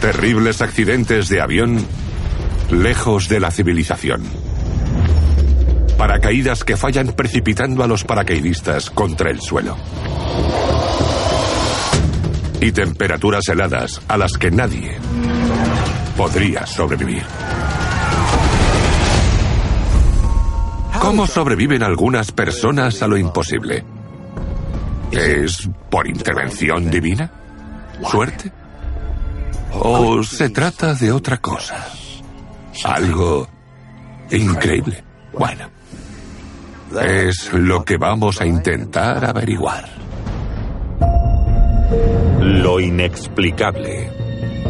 Terribles accidentes de avión lejos de la civilización. Paracaídas que fallan precipitando a los paracaidistas contra el suelo. Y temperaturas heladas a las que nadie podría sobrevivir. ¿Cómo sobreviven algunas personas a lo imposible? ¿Es por intervención divina? ¿Suerte? ¿O se trata de otra cosa? Algo increíble. Bueno, es lo que vamos a intentar averiguar. Lo inexplicable.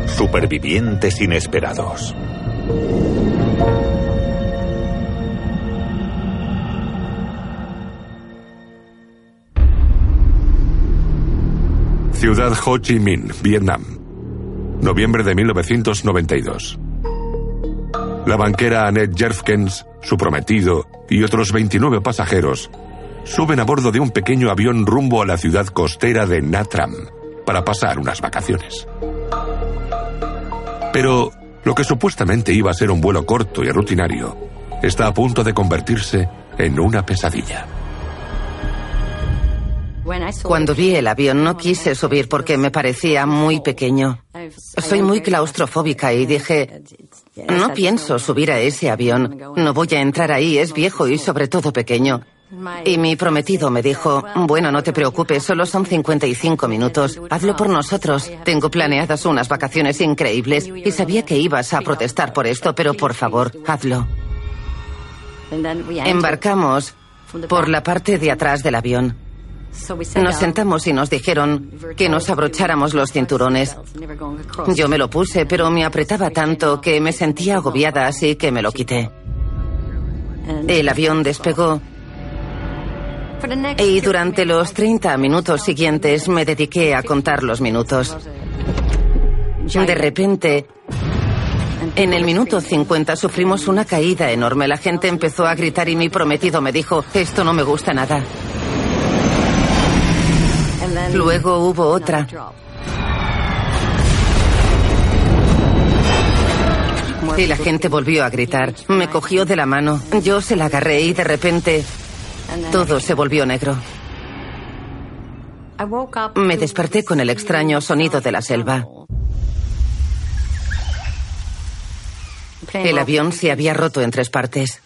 Supervivientes inesperados. Ciudad Ho Chi Minh, Vietnam. Noviembre de 1992. La banquera Annette Jerfkens, su prometido y otros 29 pasajeros suben a bordo de un pequeño avión rumbo a la ciudad costera de Natram para pasar unas vacaciones. Pero lo que supuestamente iba a ser un vuelo corto y rutinario está a punto de convertirse en una pesadilla. Cuando vi el avión no quise subir porque me parecía muy pequeño. Soy muy claustrofóbica y dije, no pienso subir a ese avión. No voy a entrar ahí, es viejo y sobre todo pequeño. Y mi prometido me dijo, bueno, no te preocupes, solo son 55 minutos. Hazlo por nosotros. Tengo planeadas unas vacaciones increíbles y sabía que ibas a protestar por esto, pero por favor, hazlo. Embarcamos por la parte de atrás del avión. Nos sentamos y nos dijeron que nos abrocháramos los cinturones. Yo me lo puse, pero me apretaba tanto que me sentía agobiada, así que me lo quité. El avión despegó y durante los 30 minutos siguientes me dediqué a contar los minutos. De repente, en el minuto 50 sufrimos una caída enorme. La gente empezó a gritar y mi prometido me dijo, esto no me gusta nada. Luego hubo otra. Y la gente volvió a gritar. Me cogió de la mano. Yo se la agarré y de repente todo se volvió negro. Me desperté con el extraño sonido de la selva. El avión se había roto en tres partes.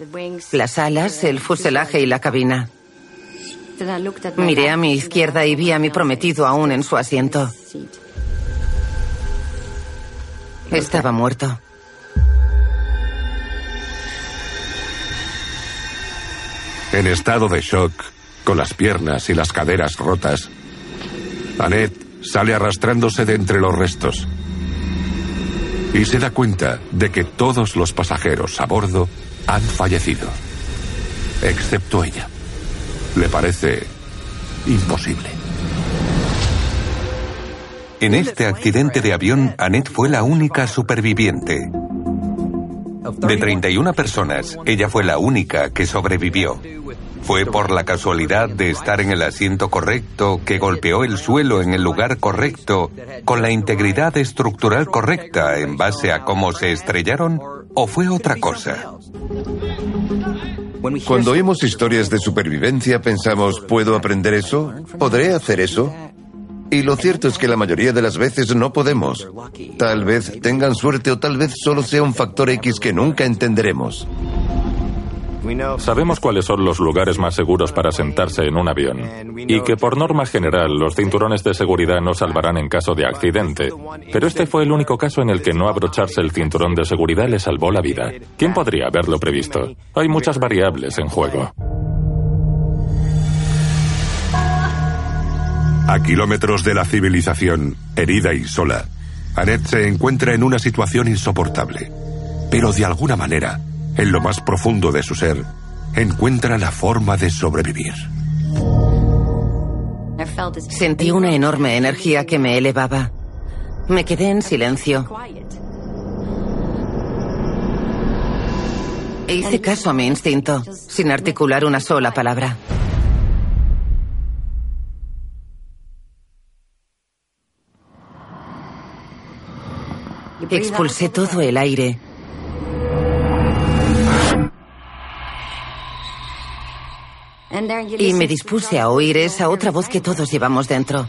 Las alas, el fuselaje y la cabina. Miré a mi izquierda y vi a mi prometido aún en su asiento. Estaba muerto. En estado de shock, con las piernas y las caderas rotas, Annette sale arrastrándose de entre los restos y se da cuenta de que todos los pasajeros a bordo han fallecido, excepto ella. Le parece imposible. En este accidente de avión, Annette fue la única superviviente. De 31 personas, ella fue la única que sobrevivió. Fue por la casualidad de estar en el asiento correcto, que golpeó el suelo en el lugar correcto, con la integridad estructural correcta en base a cómo se estrellaron, o fue otra cosa. Cuando oímos historias de supervivencia pensamos, ¿puedo aprender eso? ¿Podré hacer eso? Y lo cierto es que la mayoría de las veces no podemos. Tal vez tengan suerte o tal vez solo sea un factor X que nunca entenderemos. Sabemos cuáles son los lugares más seguros para sentarse en un avión y que por norma general los cinturones de seguridad no salvarán en caso de accidente. Pero este fue el único caso en el que no abrocharse el cinturón de seguridad le salvó la vida. ¿Quién podría haberlo previsto? Hay muchas variables en juego. A kilómetros de la civilización, herida y sola, Annette se encuentra en una situación insoportable. Pero de alguna manera, en lo más profundo de su ser, encuentra la forma de sobrevivir. Sentí una enorme energía que me elevaba. Me quedé en silencio. E hice caso a mi instinto, sin articular una sola palabra. Expulsé todo el aire. Y me dispuse a oír esa otra voz que todos llevamos dentro.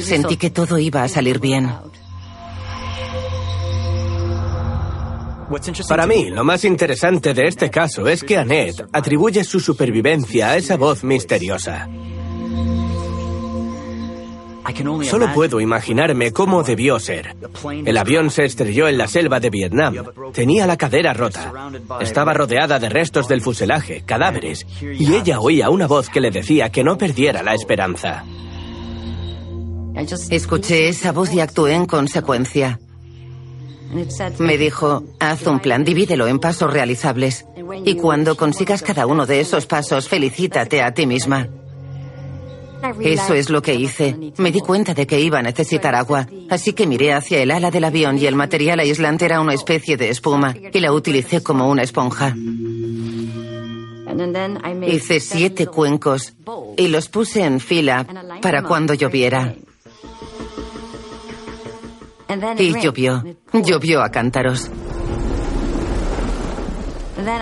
Sentí que todo iba a salir bien. Para mí, lo más interesante de este caso es que Annette atribuye su supervivencia a esa voz misteriosa. Solo puedo imaginarme cómo debió ser. El avión se estrelló en la selva de Vietnam. Tenía la cadera rota. Estaba rodeada de restos del fuselaje, cadáveres, y ella oía una voz que le decía que no perdiera la esperanza. Escuché esa voz y actué en consecuencia. Me dijo, haz un plan, divídelo en pasos realizables. Y cuando consigas cada uno de esos pasos, felicítate a ti misma. Eso es lo que hice. Me di cuenta de que iba a necesitar agua, así que miré hacia el ala del avión y el material aislante era una especie de espuma y la utilicé como una esponja. Hice siete cuencos y los puse en fila para cuando lloviera. Y llovió, llovió a cántaros.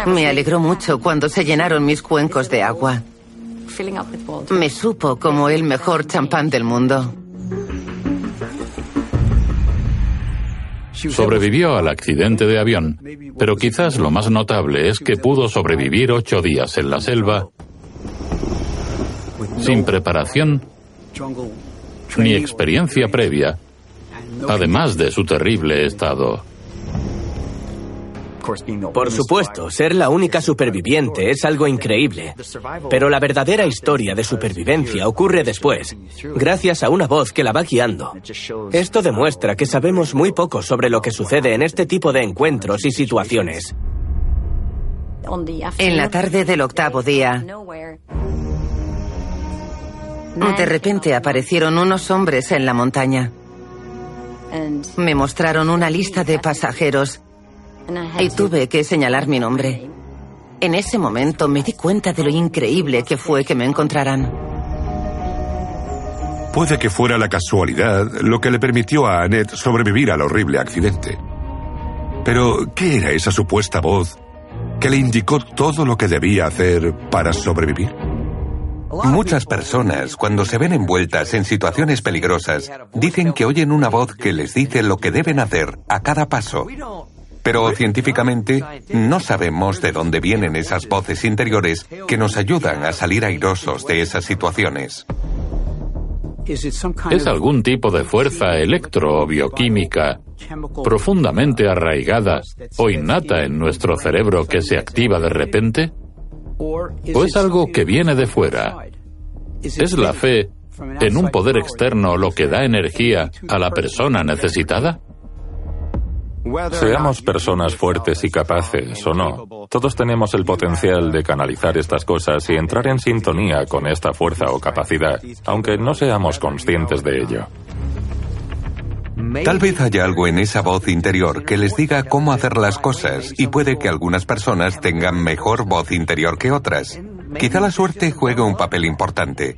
Me alegró mucho cuando se llenaron mis cuencos de agua. Me supo como el mejor champán del mundo. Sobrevivió al accidente de avión, pero quizás lo más notable es que pudo sobrevivir ocho días en la selva sin preparación ni experiencia previa, además de su terrible estado. Por supuesto, ser la única superviviente es algo increíble, pero la verdadera historia de supervivencia ocurre después, gracias a una voz que la va guiando. Esto demuestra que sabemos muy poco sobre lo que sucede en este tipo de encuentros y situaciones. En la tarde del octavo día, de repente aparecieron unos hombres en la montaña. Me mostraron una lista de pasajeros y tuve que señalar mi nombre. En ese momento me di cuenta de lo increíble que fue que me encontraran. Puede que fuera la casualidad lo que le permitió a Annette sobrevivir al horrible accidente. Pero, ¿qué era esa supuesta voz que le indicó todo lo que debía hacer para sobrevivir? Muchas personas, cuando se ven envueltas en situaciones peligrosas, dicen que oyen una voz que les dice lo que deben hacer a cada paso. Pero científicamente no sabemos de dónde vienen esas voces interiores que nos ayudan a salir airosos de esas situaciones. ¿Es algún tipo de fuerza electro o bioquímica profundamente arraigada o innata en nuestro cerebro que se activa de repente? ¿O es algo que viene de fuera? ¿Es la fe en un poder externo lo que da energía a la persona necesitada? Seamos personas fuertes y capaces o no, todos tenemos el potencial de canalizar estas cosas y entrar en sintonía con esta fuerza o capacidad, aunque no seamos conscientes de ello. Tal vez haya algo en esa voz interior que les diga cómo hacer las cosas y puede que algunas personas tengan mejor voz interior que otras. Quizá la suerte juegue un papel importante.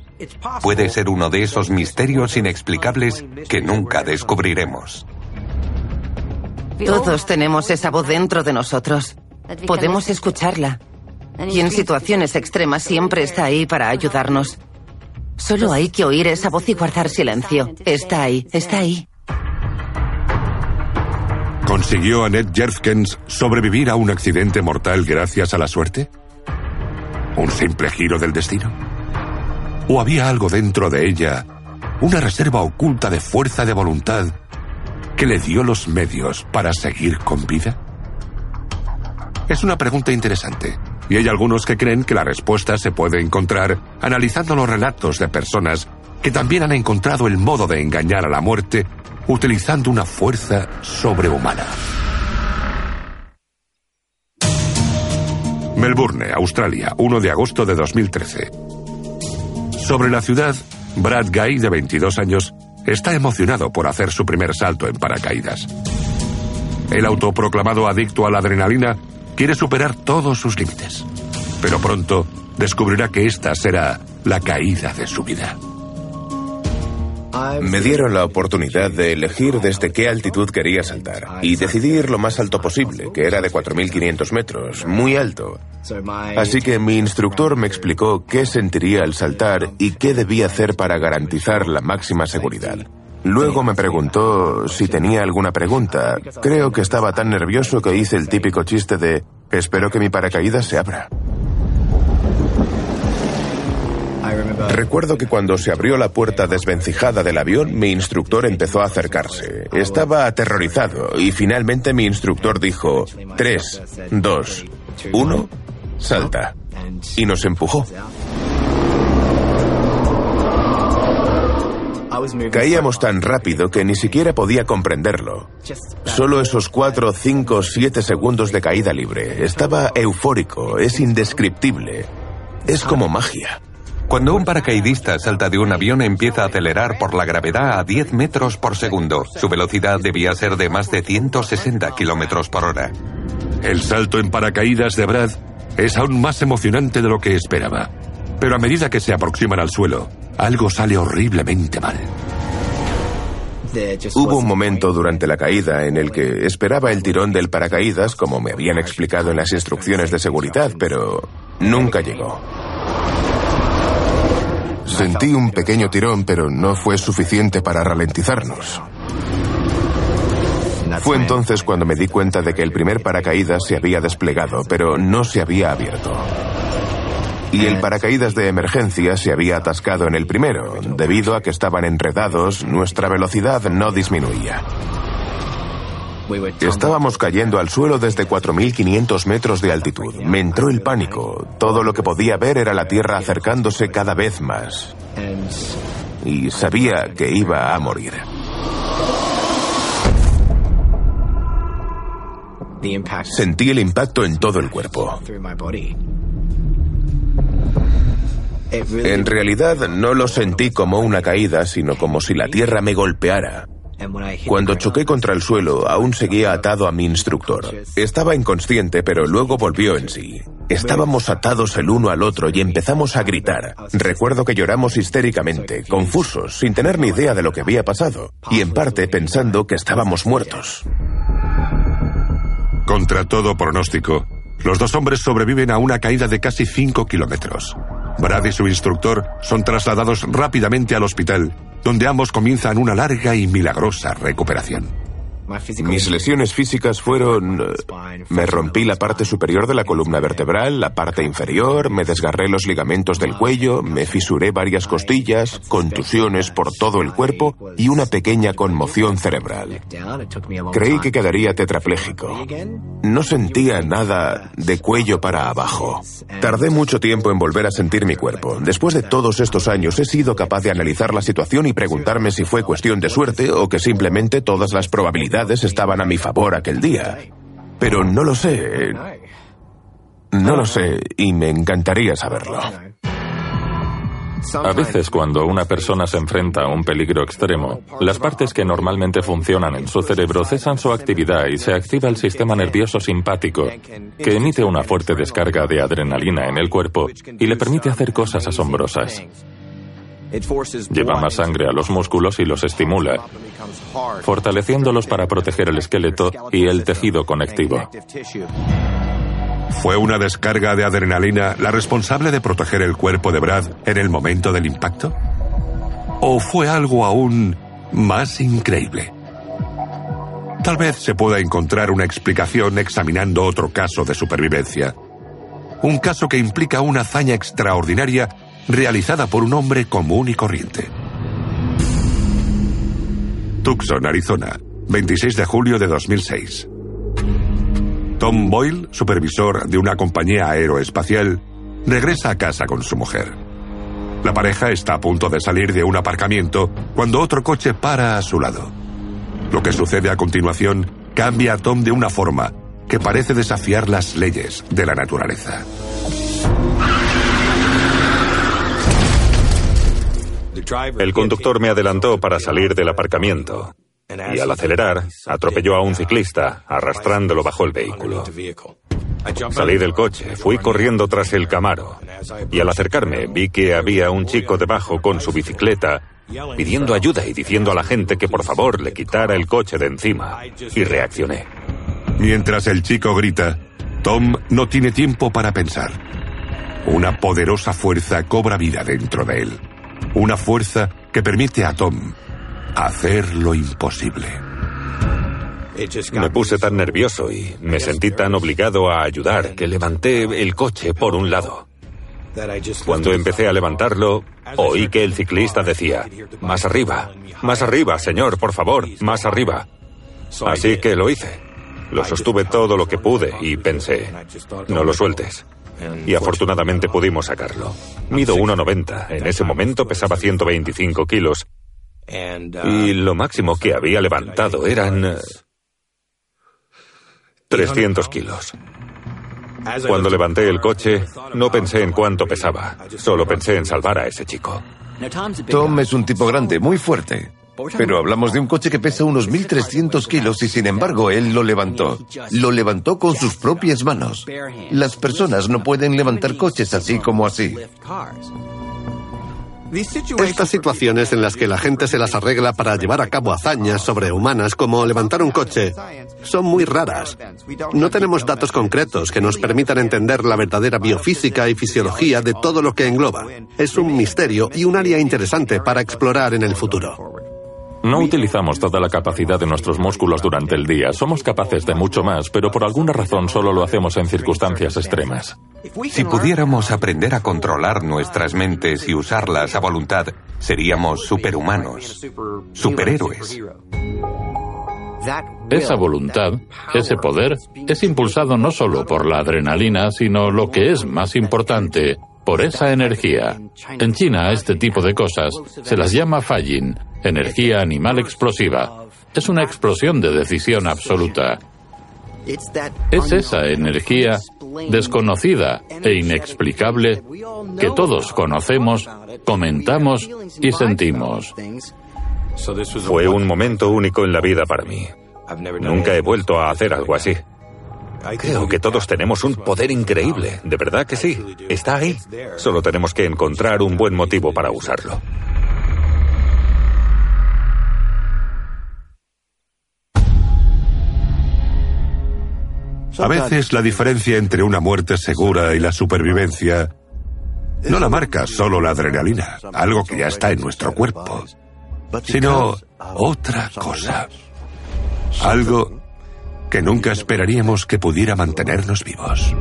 Puede ser uno de esos misterios inexplicables que nunca descubriremos. Todos tenemos esa voz dentro de nosotros. Podemos escucharla. Y en situaciones extremas siempre está ahí para ayudarnos. Solo hay que oír esa voz y guardar silencio. Está ahí, está ahí. ¿Consiguió Annette Jerfkens sobrevivir a un accidente mortal gracias a la suerte? ¿Un simple giro del destino? ¿O había algo dentro de ella, una reserva oculta de fuerza de voluntad que le dio los medios para seguir con vida? Es una pregunta interesante, y hay algunos que creen que la respuesta se puede encontrar analizando los relatos de personas que también han encontrado el modo de engañar a la muerte utilizando una fuerza sobrehumana. Melbourne, Australia, 1 de agosto de 2013. Sobre la ciudad, Brad Guy, de 22 años, está emocionado por hacer su primer salto en paracaídas. El autoproclamado adicto a la adrenalina quiere superar todos sus límites, pero pronto descubrirá que esta será la caída de su vida. Me dieron la oportunidad de elegir desde qué altitud quería saltar y decidí ir lo más alto posible, que era de 4.500 metros, muy alto. Así que mi instructor me explicó qué sentiría al saltar y qué debía hacer para garantizar la máxima seguridad. Luego me preguntó si tenía alguna pregunta. Creo que estaba tan nervioso que hice el típico chiste de espero que mi paracaídas se abra. Recuerdo que cuando se abrió la puerta desvencijada del avión, mi instructor empezó a acercarse. Estaba aterrorizado y finalmente mi instructor dijo, 3, 2, 1, salta. Y nos empujó. Caíamos tan rápido que ni siquiera podía comprenderlo. Solo esos 4, 5, 7 segundos de caída libre. Estaba eufórico, es indescriptible. Es como magia. Cuando un paracaidista salta de un avión empieza a acelerar por la gravedad a 10 metros por segundo. Su velocidad debía ser de más de 160 kilómetros por hora. El salto en paracaídas de Brad es aún más emocionante de lo que esperaba. Pero a medida que se aproximan al suelo, algo sale horriblemente mal. Hubo un momento durante la caída en el que esperaba el tirón del paracaídas, como me habían explicado en las instrucciones de seguridad, pero nunca llegó. Sentí un pequeño tirón, pero no fue suficiente para ralentizarnos. Fue entonces cuando me di cuenta de que el primer paracaídas se había desplegado, pero no se había abierto. Y el paracaídas de emergencia se había atascado en el primero. Debido a que estaban enredados, nuestra velocidad no disminuía. Estábamos cayendo al suelo desde 4.500 metros de altitud. Me entró el pánico. Todo lo que podía ver era la Tierra acercándose cada vez más. Y sabía que iba a morir. Sentí el impacto en todo el cuerpo. En realidad no lo sentí como una caída, sino como si la tierra me golpeara. Cuando choqué contra el suelo, aún seguía atado a mi instructor. Estaba inconsciente, pero luego volvió en sí. Estábamos atados el uno al otro y empezamos a gritar. Recuerdo que lloramos histéricamente, confusos, sin tener ni idea de lo que había pasado, y en parte pensando que estábamos muertos. Contra todo pronóstico, los dos hombres sobreviven a una caída de casi 5 kilómetros. Brad y su instructor son trasladados rápidamente al hospital, donde ambos comienzan una larga y milagrosa recuperación. Mis lesiones físicas fueron... Eh, me rompí la parte superior de la columna vertebral, la parte inferior, me desgarré los ligamentos del cuello, me fisuré varias costillas, contusiones por todo el cuerpo y una pequeña conmoción cerebral. Creí que quedaría tetrapléjico. No sentía nada de cuello para abajo. Tardé mucho tiempo en volver a sentir mi cuerpo. Después de todos estos años he sido capaz de analizar la situación y preguntarme si fue cuestión de suerte o que simplemente todas las probabilidades estaban a mi favor aquel día. Pero no lo sé. No lo sé y me encantaría saberlo. A veces cuando una persona se enfrenta a un peligro extremo, las partes que normalmente funcionan en su cerebro cesan su actividad y se activa el sistema nervioso simpático, que emite una fuerte descarga de adrenalina en el cuerpo y le permite hacer cosas asombrosas. Lleva más sangre a los músculos y los estimula, fortaleciéndolos para proteger el esqueleto y el tejido conectivo. ¿Fue una descarga de adrenalina la responsable de proteger el cuerpo de Brad en el momento del impacto? ¿O fue algo aún más increíble? Tal vez se pueda encontrar una explicación examinando otro caso de supervivencia. Un caso que implica una hazaña extraordinaria realizada por un hombre común y corriente. Tucson, Arizona, 26 de julio de 2006. Tom Boyle, supervisor de una compañía aeroespacial, regresa a casa con su mujer. La pareja está a punto de salir de un aparcamiento cuando otro coche para a su lado. Lo que sucede a continuación cambia a Tom de una forma que parece desafiar las leyes de la naturaleza. El conductor me adelantó para salir del aparcamiento y al acelerar atropelló a un ciclista, arrastrándolo bajo el vehículo. Salí del coche, fui corriendo tras el Camaro y al acercarme vi que había un chico debajo con su bicicleta pidiendo ayuda y diciendo a la gente que por favor le quitara el coche de encima. Y reaccioné. Mientras el chico grita, Tom no tiene tiempo para pensar. Una poderosa fuerza cobra vida dentro de él. Una fuerza que permite a Tom hacer lo imposible. Me puse tan nervioso y me sentí tan obligado a ayudar que levanté el coche por un lado. Cuando empecé a levantarlo, oí que el ciclista decía, más arriba, más arriba, señor, por favor, más arriba. Así que lo hice. Lo sostuve todo lo que pude y pensé, no lo sueltes. Y afortunadamente pudimos sacarlo. Mido 1,90. En ese momento pesaba 125 kilos. Y lo máximo que había levantado eran 300 kilos. Cuando levanté el coche, no pensé en cuánto pesaba, solo pensé en salvar a ese chico. Tom es un tipo grande, muy fuerte. Pero hablamos de un coche que pesa unos 1.300 kilos y sin embargo él lo levantó. Lo levantó con sus propias manos. Las personas no pueden levantar coches así como así. Estas situaciones en las que la gente se las arregla para llevar a cabo hazañas sobrehumanas como levantar un coche son muy raras. No tenemos datos concretos que nos permitan entender la verdadera biofísica y fisiología de todo lo que engloba. Es un misterio y un área interesante para explorar en el futuro. No utilizamos toda la capacidad de nuestros músculos durante el día. Somos capaces de mucho más, pero por alguna razón solo lo hacemos en circunstancias extremas. Si pudiéramos aprender a controlar nuestras mentes y usarlas a voluntad, seríamos superhumanos, superhéroes. Esa voluntad, ese poder, es impulsado no solo por la adrenalina, sino lo que es más importante, por esa energía. En China, este tipo de cosas se las llama Fallin, energía animal explosiva. Es una explosión de decisión absoluta. Es esa energía desconocida e inexplicable que todos conocemos, comentamos y sentimos. Fue un momento único en la vida para mí. Nunca he vuelto a hacer algo así. Creo que todos tenemos un poder increíble, de verdad que sí. Está ahí. Solo tenemos que encontrar un buen motivo para usarlo. A veces la diferencia entre una muerte segura y la supervivencia no la marca solo la adrenalina, algo que ya está en nuestro cuerpo, sino otra cosa. Algo que nunca esperaríamos que pudiera mantenernos vivos.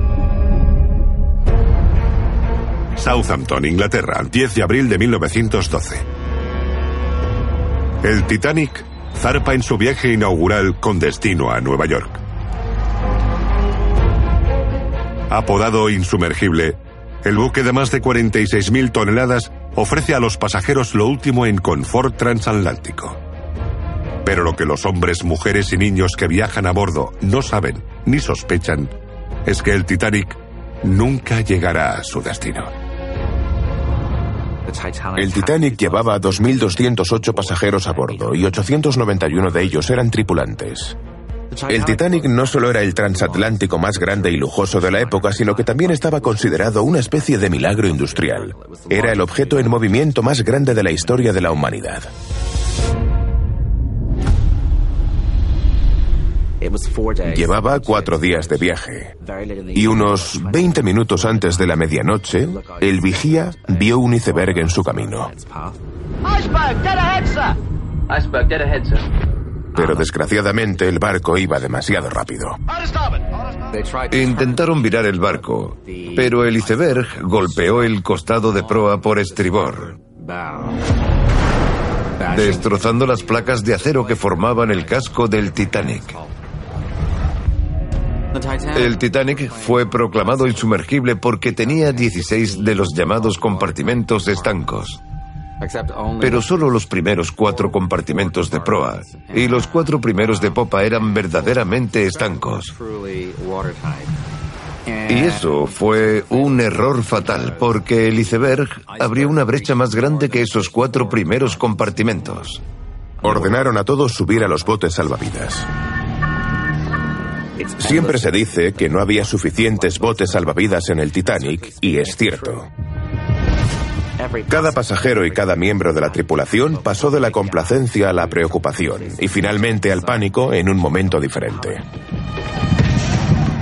Southampton, Inglaterra, 10 de abril de 1912. El Titanic zarpa en su viaje inaugural con destino a Nueva York. Apodado insumergible, el buque de más de 46.000 toneladas ofrece a los pasajeros lo último en confort transatlántico. Pero lo que los hombres, mujeres y niños que viajan a bordo no saben ni sospechan es que el Titanic nunca llegará a su destino. El Titanic llevaba 2.208 pasajeros a bordo y 891 de ellos eran tripulantes. El Titanic no solo era el transatlántico más grande y lujoso de la época, sino que también estaba considerado una especie de milagro industrial. Era el objeto en movimiento más grande de la historia de la humanidad. Llevaba cuatro días de viaje y unos 20 minutos antes de la medianoche, el vigía vio un iceberg en su camino. Pero desgraciadamente el barco iba demasiado rápido. Intentaron virar el barco, pero el iceberg golpeó el costado de proa por estribor, destrozando las placas de acero que formaban el casco del Titanic. El Titanic fue proclamado insumergible porque tenía 16 de los llamados compartimentos estancos. Pero solo los primeros cuatro compartimentos de proa y los cuatro primeros de popa eran verdaderamente estancos. Y eso fue un error fatal porque el iceberg abrió una brecha más grande que esos cuatro primeros compartimentos. Ordenaron a todos subir a los botes salvavidas. Siempre se dice que no había suficientes botes salvavidas en el Titanic, y es cierto. Cada pasajero y cada miembro de la tripulación pasó de la complacencia a la preocupación y finalmente al pánico en un momento diferente.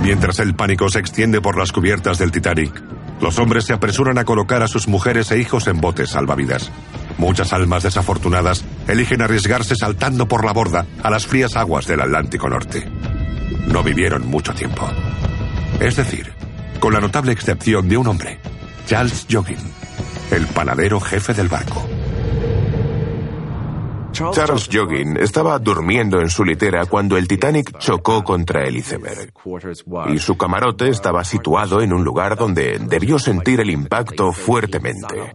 Mientras el pánico se extiende por las cubiertas del Titanic, los hombres se apresuran a colocar a sus mujeres e hijos en botes salvavidas. Muchas almas desafortunadas eligen arriesgarse saltando por la borda a las frías aguas del Atlántico Norte. No vivieron mucho tiempo. Es decir, con la notable excepción de un hombre, Charles Joggin, el panadero jefe del barco. Charles Joggin estaba durmiendo en su litera cuando el Titanic chocó contra el iceberg. Y su camarote estaba situado en un lugar donde debió sentir el impacto fuertemente.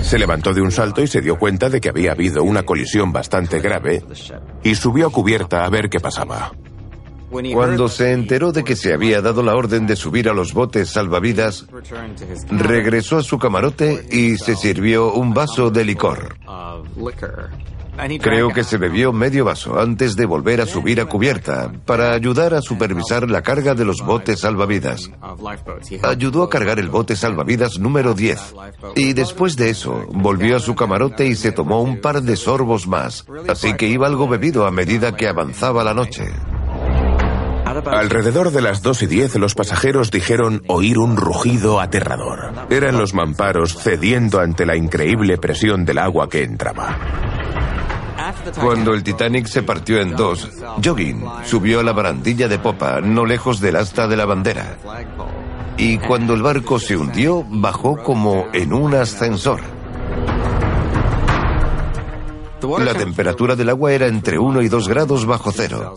Se levantó de un salto y se dio cuenta de que había habido una colisión bastante grave y subió a cubierta a ver qué pasaba. Cuando se enteró de que se había dado la orden de subir a los botes salvavidas, regresó a su camarote y se sirvió un vaso de licor. Creo que se bebió medio vaso antes de volver a subir a cubierta para ayudar a supervisar la carga de los botes salvavidas. Ayudó a cargar el bote salvavidas número 10 y después de eso volvió a su camarote y se tomó un par de sorbos más, así que iba algo bebido a medida que avanzaba la noche. Alrededor de las 2 y 10 los pasajeros dijeron oír un rugido aterrador. Eran los mamparos cediendo ante la increíble presión del agua que entraba. Cuando el Titanic se partió en dos, Joggin subió a la barandilla de popa, no lejos del asta de la bandera. Y cuando el barco se hundió, bajó como en un ascensor. La temperatura del agua era entre 1 y 2 grados bajo cero,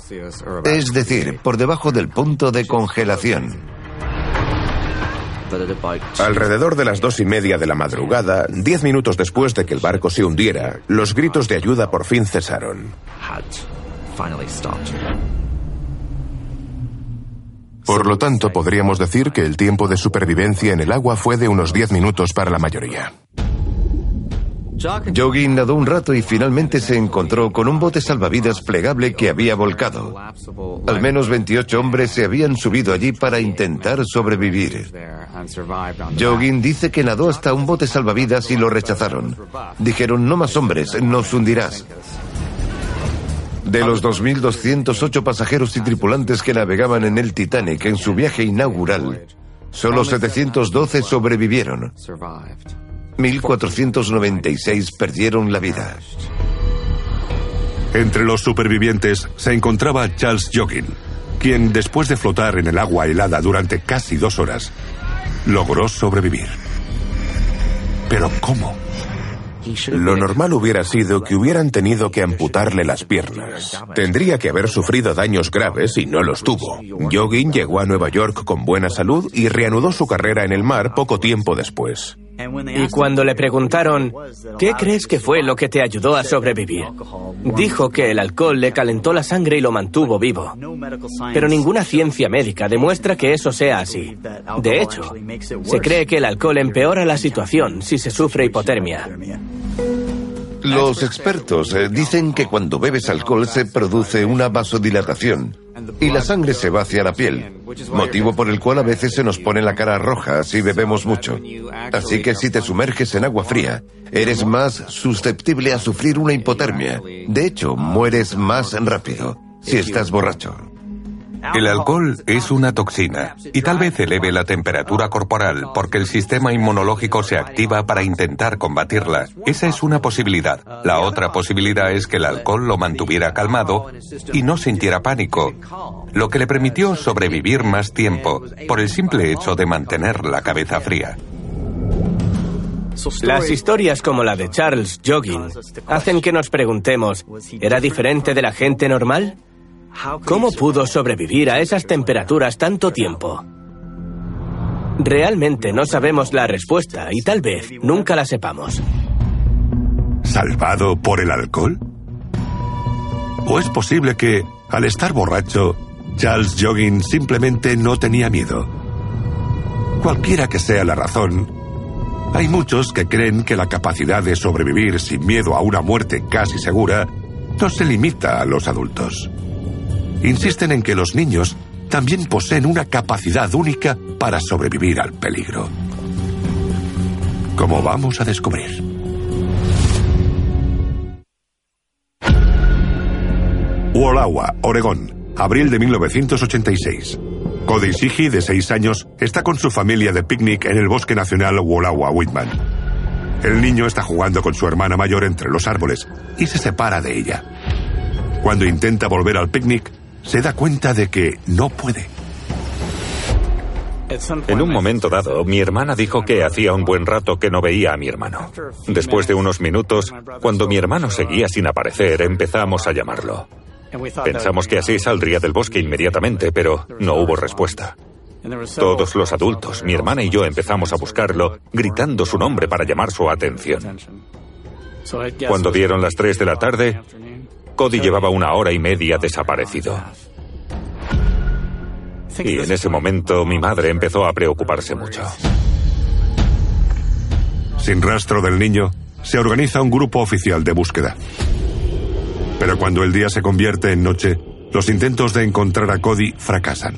es decir, por debajo del punto de congelación. Alrededor de las dos y media de la madrugada, diez minutos después de que el barco se hundiera, los gritos de ayuda por fin cesaron. Por lo tanto, podríamos decir que el tiempo de supervivencia en el agua fue de unos 10 minutos para la mayoría. Joggin nadó un rato y finalmente se encontró con un bote salvavidas plegable que había volcado. Al menos 28 hombres se habían subido allí para intentar sobrevivir. Joggin dice que nadó hasta un bote salvavidas y lo rechazaron. Dijeron, no más hombres, nos hundirás. De los 2.208 pasajeros y tripulantes que navegaban en el Titanic en su viaje inaugural, solo 712 sobrevivieron. 1.496 perdieron la vida. Entre los supervivientes se encontraba Charles Joggin, quien después de flotar en el agua helada durante casi dos horas, logró sobrevivir. Pero ¿cómo? Lo normal hubiera sido que hubieran tenido que amputarle las piernas. Tendría que haber sufrido daños graves y no los tuvo. Joggin llegó a Nueva York con buena salud y reanudó su carrera en el mar poco tiempo después. Y cuando le preguntaron, ¿qué crees que fue lo que te ayudó a sobrevivir? Dijo que el alcohol le calentó la sangre y lo mantuvo vivo. Pero ninguna ciencia médica demuestra que eso sea así. De hecho, se cree que el alcohol empeora la situación si se sufre hipotermia. Los expertos eh, dicen que cuando bebes alcohol se produce una vasodilatación y la sangre se va hacia la piel, motivo por el cual a veces se nos pone la cara roja si bebemos mucho. Así que si te sumerges en agua fría, eres más susceptible a sufrir una hipotermia. De hecho, mueres más rápido si estás borracho. El alcohol es una toxina y tal vez eleve la temperatura corporal porque el sistema inmunológico se activa para intentar combatirla. Esa es una posibilidad. La otra posibilidad es que el alcohol lo mantuviera calmado y no sintiera pánico, lo que le permitió sobrevivir más tiempo por el simple hecho de mantener la cabeza fría. Las historias como la de Charles Joggin hacen que nos preguntemos, ¿era diferente de la gente normal? ¿Cómo pudo sobrevivir a esas temperaturas tanto tiempo? Realmente no sabemos la respuesta y tal vez nunca la sepamos. ¿Salvado por el alcohol? ¿O es posible que, al estar borracho, Charles Joggin simplemente no tenía miedo? Cualquiera que sea la razón, hay muchos que creen que la capacidad de sobrevivir sin miedo a una muerte casi segura no se limita a los adultos insisten en que los niños también poseen una capacidad única para sobrevivir al peligro. como vamos a descubrir. Wolawa, Oregón, abril de 1986. Cody Sigi, de seis años, está con su familia de picnic en el Bosque Nacional Wolawa Whitman. El niño está jugando con su hermana mayor entre los árboles y se separa de ella. Cuando intenta volver al picnic, se da cuenta de que no puede. En un momento dado, mi hermana dijo que hacía un buen rato que no veía a mi hermano. Después de unos minutos, cuando mi hermano seguía sin aparecer, empezamos a llamarlo. Pensamos que así saldría del bosque inmediatamente, pero no hubo respuesta. Todos los adultos, mi hermana y yo empezamos a buscarlo, gritando su nombre para llamar su atención. Cuando dieron las 3 de la tarde, Cody llevaba una hora y media desaparecido. Y en ese momento mi madre empezó a preocuparse mucho. Sin rastro del niño, se organiza un grupo oficial de búsqueda. Pero cuando el día se convierte en noche, los intentos de encontrar a Cody fracasan.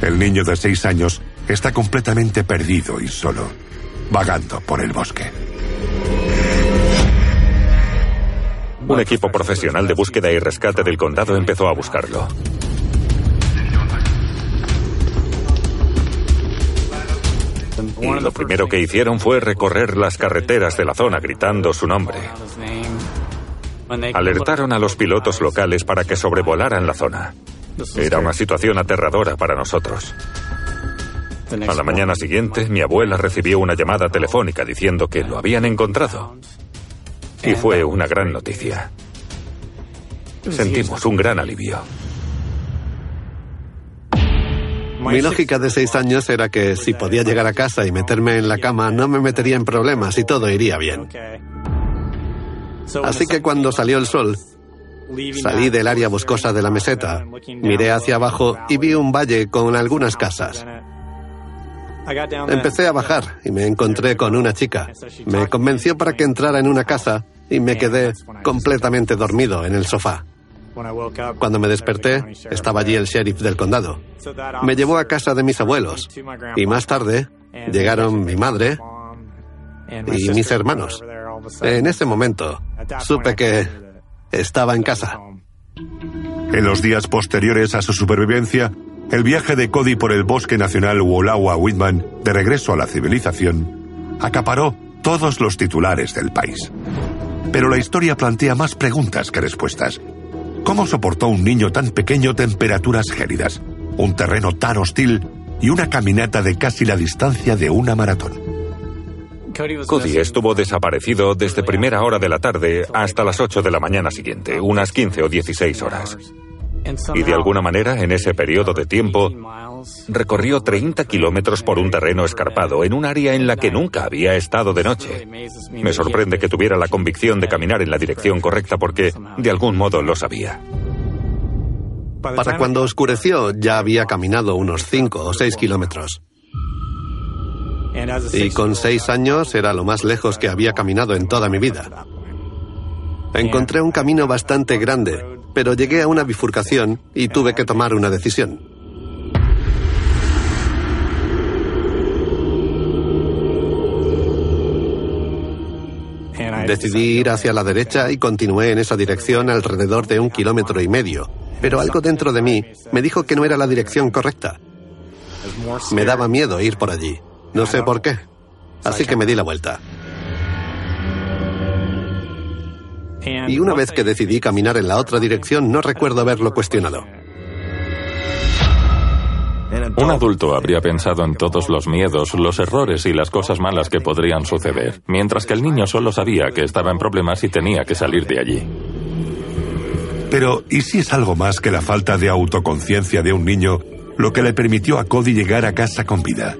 El niño de seis años está completamente perdido y solo, vagando por el bosque. Un equipo profesional de búsqueda y rescate del condado empezó a buscarlo. Y lo primero que hicieron fue recorrer las carreteras de la zona gritando su nombre. Alertaron a los pilotos locales para que sobrevolaran la zona. Era una situación aterradora para nosotros. A la mañana siguiente, mi abuela recibió una llamada telefónica diciendo que lo habían encontrado. Y fue una gran noticia. Sentimos un gran alivio. Mi lógica de seis años era que si podía llegar a casa y meterme en la cama, no me metería en problemas y todo iría bien. Así que cuando salió el sol, salí del área boscosa de la meseta, miré hacia abajo y vi un valle con algunas casas. Empecé a bajar y me encontré con una chica. Me convenció para que entrara en una casa y me quedé completamente dormido en el sofá. Cuando me desperté, estaba allí el sheriff del condado. Me llevó a casa de mis abuelos y más tarde llegaron mi madre y mis hermanos. En ese momento, supe que estaba en casa. En los días posteriores a su supervivencia, el viaje de Cody por el bosque nacional Wolawa Whitman, de regreso a la civilización, acaparó todos los titulares del país. Pero la historia plantea más preguntas que respuestas. ¿Cómo soportó un niño tan pequeño temperaturas gélidas, un terreno tan hostil y una caminata de casi la distancia de una maratón? Cody estuvo desaparecido desde primera hora de la tarde hasta las 8 de la mañana siguiente, unas 15 o 16 horas. Y de alguna manera, en ese periodo de tiempo, recorrió 30 kilómetros por un terreno escarpado en un área en la que nunca había estado de noche. Me sorprende que tuviera la convicción de caminar en la dirección correcta porque, de algún modo, lo sabía. Para cuando oscureció ya había caminado unos 5 o 6 kilómetros. Y con seis años era lo más lejos que había caminado en toda mi vida. Encontré un camino bastante grande, pero llegué a una bifurcación y tuve que tomar una decisión. Decidí ir hacia la derecha y continué en esa dirección alrededor de un kilómetro y medio, pero algo dentro de mí me dijo que no era la dirección correcta. Me daba miedo ir por allí. No sé por qué. Así que me di la vuelta. Y una vez que decidí caminar en la otra dirección, no recuerdo haberlo cuestionado. Un adulto habría pensado en todos los miedos, los errores y las cosas malas que podrían suceder, mientras que el niño solo sabía que estaba en problemas y tenía que salir de allí. Pero, ¿y si es algo más que la falta de autoconciencia de un niño lo que le permitió a Cody llegar a casa con vida?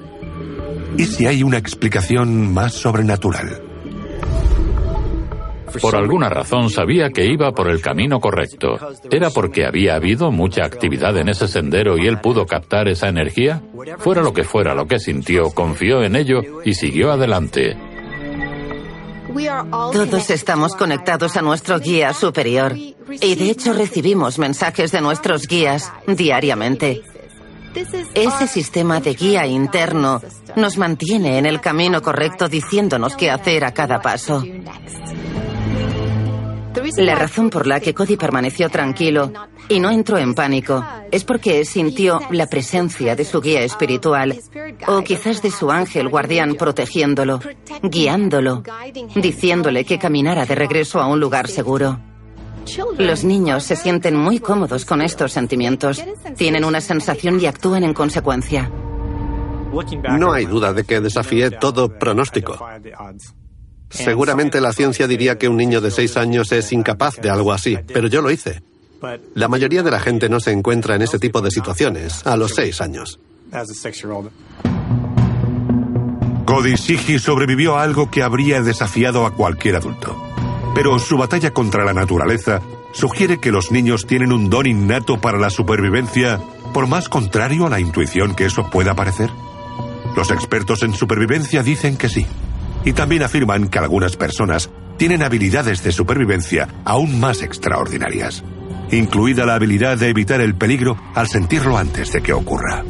¿Y si hay una explicación más sobrenatural? Por alguna razón sabía que iba por el camino correcto. ¿Era porque había habido mucha actividad en ese sendero y él pudo captar esa energía? Fuera lo que fuera lo que sintió, confió en ello y siguió adelante. Todos estamos conectados a nuestro guía superior y de hecho recibimos mensajes de nuestros guías diariamente. Ese sistema de guía interno nos mantiene en el camino correcto diciéndonos qué hacer a cada paso. La razón por la que Cody permaneció tranquilo y no entró en pánico es porque sintió la presencia de su guía espiritual o quizás de su ángel guardián protegiéndolo, guiándolo, diciéndole que caminara de regreso a un lugar seguro. Los niños se sienten muy cómodos con estos sentimientos, tienen una sensación y actúan en consecuencia. No hay duda de que desafié todo pronóstico. Seguramente la ciencia diría que un niño de seis años es incapaz de algo así, pero yo lo hice. La mayoría de la gente no se encuentra en ese tipo de situaciones a los seis años. Cody Sigi sobrevivió a algo que habría desafiado a cualquier adulto. Pero su batalla contra la naturaleza sugiere que los niños tienen un don innato para la supervivencia, por más contrario a la intuición que eso pueda parecer. Los expertos en supervivencia dicen que sí y también afirman que algunas personas tienen habilidades de supervivencia aún más extraordinarias, incluida la habilidad de evitar el peligro al sentirlo antes de que ocurra.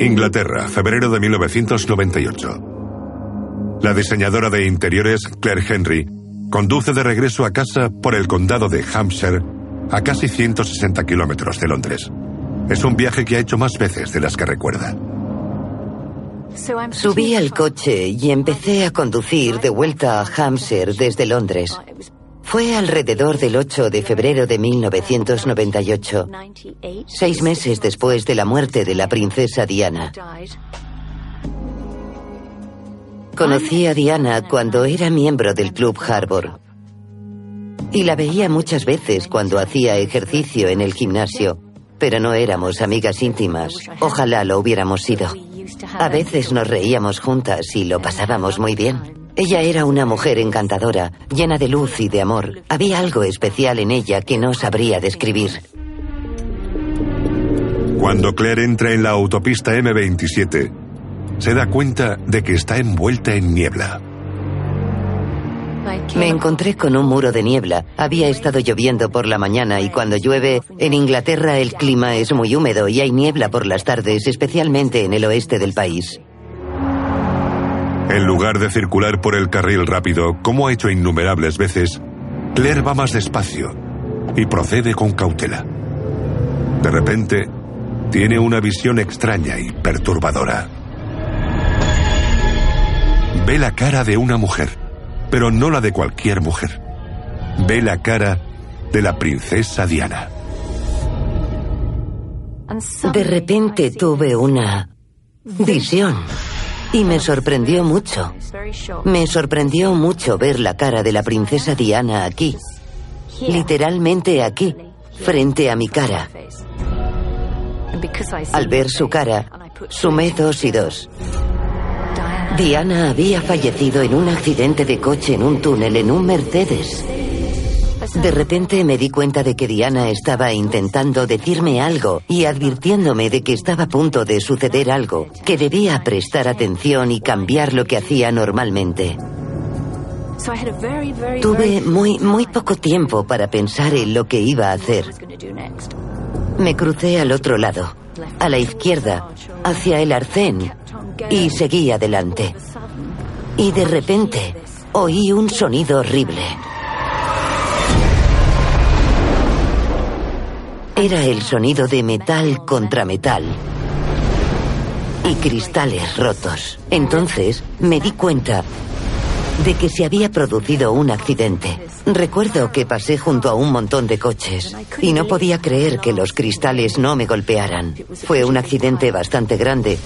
Inglaterra, febrero de 1998. La diseñadora de interiores, Claire Henry, conduce de regreso a casa por el condado de Hampshire, a casi 160 kilómetros de Londres. Es un viaje que ha hecho más veces de las que recuerda. Subí al coche y empecé a conducir de vuelta a Hampshire desde Londres. Fue alrededor del 8 de febrero de 1998, seis meses después de la muerte de la princesa Diana. Conocí a Diana cuando era miembro del Club Harbor y la veía muchas veces cuando hacía ejercicio en el gimnasio pero no éramos amigas íntimas. Ojalá lo hubiéramos sido. A veces nos reíamos juntas y lo pasábamos muy bien. Ella era una mujer encantadora, llena de luz y de amor. Había algo especial en ella que no sabría describir. Cuando Claire entra en la autopista M27, se da cuenta de que está envuelta en niebla. Me encontré con un muro de niebla. Había estado lloviendo por la mañana y cuando llueve, en Inglaterra el clima es muy húmedo y hay niebla por las tardes, especialmente en el oeste del país. En lugar de circular por el carril rápido, como ha hecho innumerables veces, Claire va más despacio y procede con cautela. De repente, tiene una visión extraña y perturbadora. Ve la cara de una mujer pero no la de cualquier mujer. Ve la cara de la princesa Diana. De repente tuve una visión y me sorprendió mucho. Me sorprendió mucho ver la cara de la princesa Diana aquí, literalmente aquí, frente a mi cara. Al ver su cara, sumé dos y dos. Diana había fallecido en un accidente de coche en un túnel en un Mercedes. De repente me di cuenta de que Diana estaba intentando decirme algo y advirtiéndome de que estaba a punto de suceder algo, que debía prestar atención y cambiar lo que hacía normalmente. Tuve muy, muy poco tiempo para pensar en lo que iba a hacer. Me crucé al otro lado, a la izquierda, hacia el arcén, y seguí adelante. Y de repente oí un sonido horrible. Era el sonido de metal contra metal y cristales rotos. Entonces me di cuenta de que se había producido un accidente. Recuerdo que pasé junto a un montón de coches y no podía creer que los cristales no me golpearan. Fue un accidente bastante grande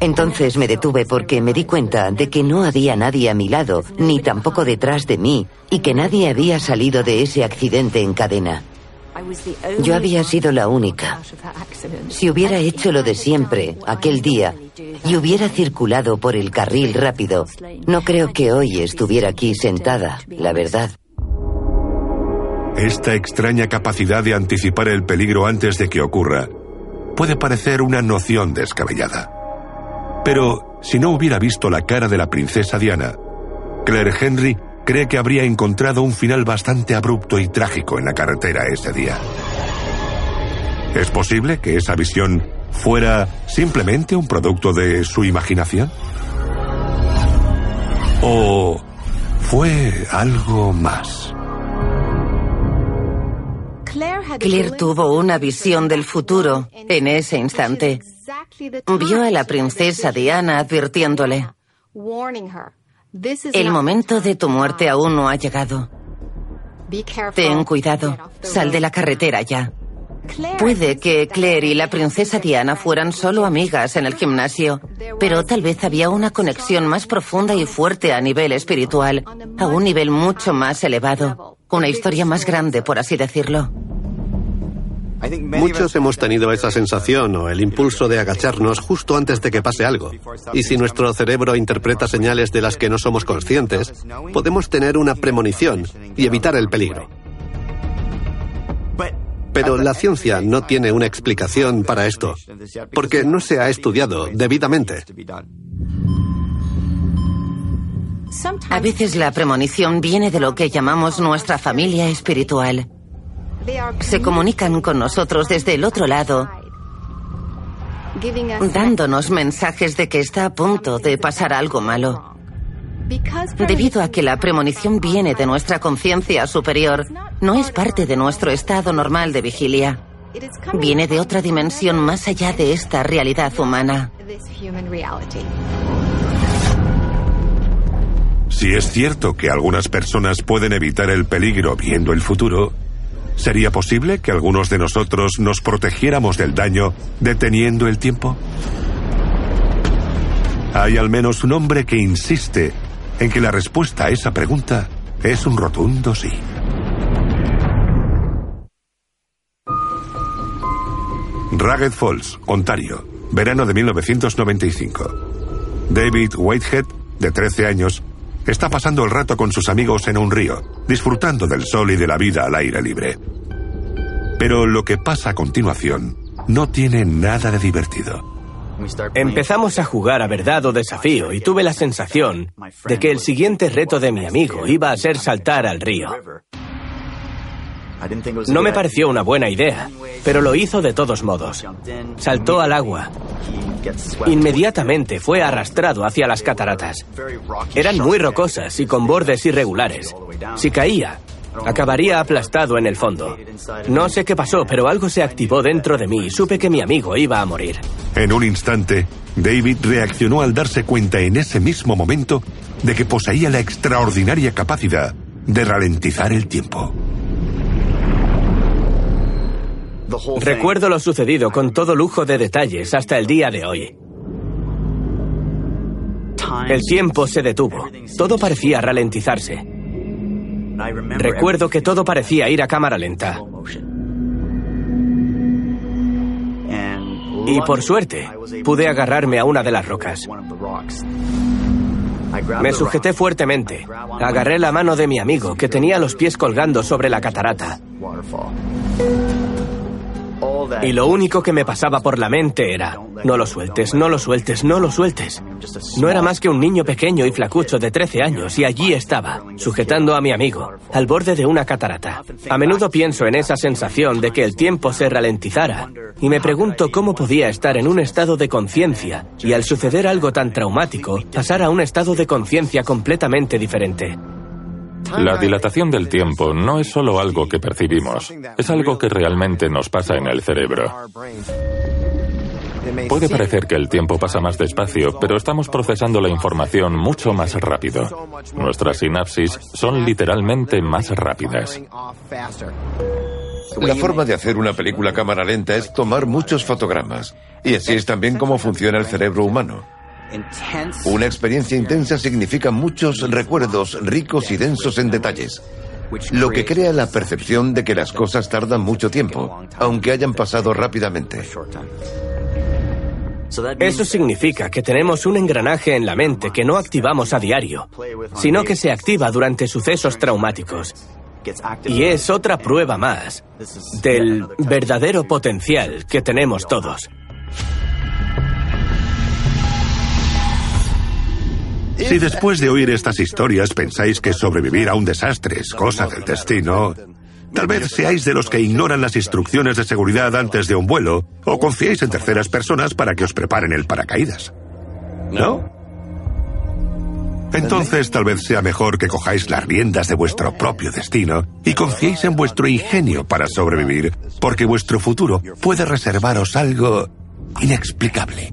entonces me detuve porque me di cuenta de que no había nadie a mi lado, ni tampoco detrás de mí, y que nadie había salido de ese accidente en cadena. Yo había sido la única. Si hubiera hecho lo de siempre, aquel día, y hubiera circulado por el carril rápido, no creo que hoy estuviera aquí sentada, la verdad. Esta extraña capacidad de anticipar el peligro antes de que ocurra puede parecer una noción descabellada. Pero si no hubiera visto la cara de la princesa Diana, Claire Henry cree que habría encontrado un final bastante abrupto y trágico en la carretera ese día. ¿Es posible que esa visión fuera simplemente un producto de su imaginación? ¿O fue algo más? Claire tuvo una visión del futuro en ese instante. Vio a la princesa Diana advirtiéndole, el momento de tu muerte aún no ha llegado. Ten cuidado, sal de la carretera ya. Puede que Claire y la princesa Diana fueran solo amigas en el gimnasio, pero tal vez había una conexión más profunda y fuerte a nivel espiritual, a un nivel mucho más elevado, una historia más grande, por así decirlo. Muchos hemos tenido esa sensación o el impulso de agacharnos justo antes de que pase algo. Y si nuestro cerebro interpreta señales de las que no somos conscientes, podemos tener una premonición y evitar el peligro. Pero la ciencia no tiene una explicación para esto, porque no se ha estudiado debidamente. A veces la premonición viene de lo que llamamos nuestra familia espiritual. Se comunican con nosotros desde el otro lado, dándonos mensajes de que está a punto de pasar algo malo. Debido a que la premonición viene de nuestra conciencia superior, no es parte de nuestro estado normal de vigilia. Viene de otra dimensión más allá de esta realidad humana. Si es cierto que algunas personas pueden evitar el peligro viendo el futuro, ¿Sería posible que algunos de nosotros nos protegiéramos del daño deteniendo el tiempo? Hay al menos un hombre que insiste en que la respuesta a esa pregunta es un rotundo sí. Ragged Falls, Ontario, verano de 1995. David Whitehead, de 13 años, está pasando el rato con sus amigos en un río, disfrutando del sol y de la vida al aire libre. Pero lo que pasa a continuación no tiene nada de divertido. Empezamos a jugar a verdad o desafío y tuve la sensación de que el siguiente reto de mi amigo iba a ser saltar al río. No me pareció una buena idea, pero lo hizo de todos modos. Saltó al agua. Inmediatamente fue arrastrado hacia las cataratas. Eran muy rocosas y con bordes irregulares. Si caía, acabaría aplastado en el fondo. No sé qué pasó, pero algo se activó dentro de mí y supe que mi amigo iba a morir. En un instante, David reaccionó al darse cuenta en ese mismo momento de que poseía la extraordinaria capacidad de ralentizar el tiempo. Recuerdo lo sucedido con todo lujo de detalles hasta el día de hoy. El tiempo se detuvo. Todo parecía ralentizarse. Recuerdo que todo parecía ir a cámara lenta. Y por suerte, pude agarrarme a una de las rocas. Me sujeté fuertemente. Agarré la mano de mi amigo, que tenía los pies colgando sobre la catarata. Y lo único que me pasaba por la mente era, no lo sueltes, no lo sueltes, no lo sueltes. No era más que un niño pequeño y flacucho de 13 años y allí estaba, sujetando a mi amigo, al borde de una catarata. A menudo pienso en esa sensación de que el tiempo se ralentizara y me pregunto cómo podía estar en un estado de conciencia y al suceder algo tan traumático, pasar a un estado de conciencia completamente diferente. La dilatación del tiempo no es solo algo que percibimos, es algo que realmente nos pasa en el cerebro. Puede parecer que el tiempo pasa más despacio, pero estamos procesando la información mucho más rápido. Nuestras sinapsis son literalmente más rápidas. La forma de hacer una película cámara lenta es tomar muchos fotogramas. Y así es también como funciona el cerebro humano. Una experiencia intensa significa muchos recuerdos ricos y densos en detalles, lo que crea la percepción de que las cosas tardan mucho tiempo, aunque hayan pasado rápidamente. Eso significa que tenemos un engranaje en la mente que no activamos a diario, sino que se activa durante sucesos traumáticos. Y es otra prueba más del verdadero potencial que tenemos todos. Si después de oír estas historias pensáis que sobrevivir a un desastre es cosa del destino, tal vez seáis de los que ignoran las instrucciones de seguridad antes de un vuelo o confiéis en terceras personas para que os preparen el paracaídas. ¿No? Entonces tal vez sea mejor que cojáis las riendas de vuestro propio destino y confiéis en vuestro ingenio para sobrevivir, porque vuestro futuro puede reservaros algo inexplicable.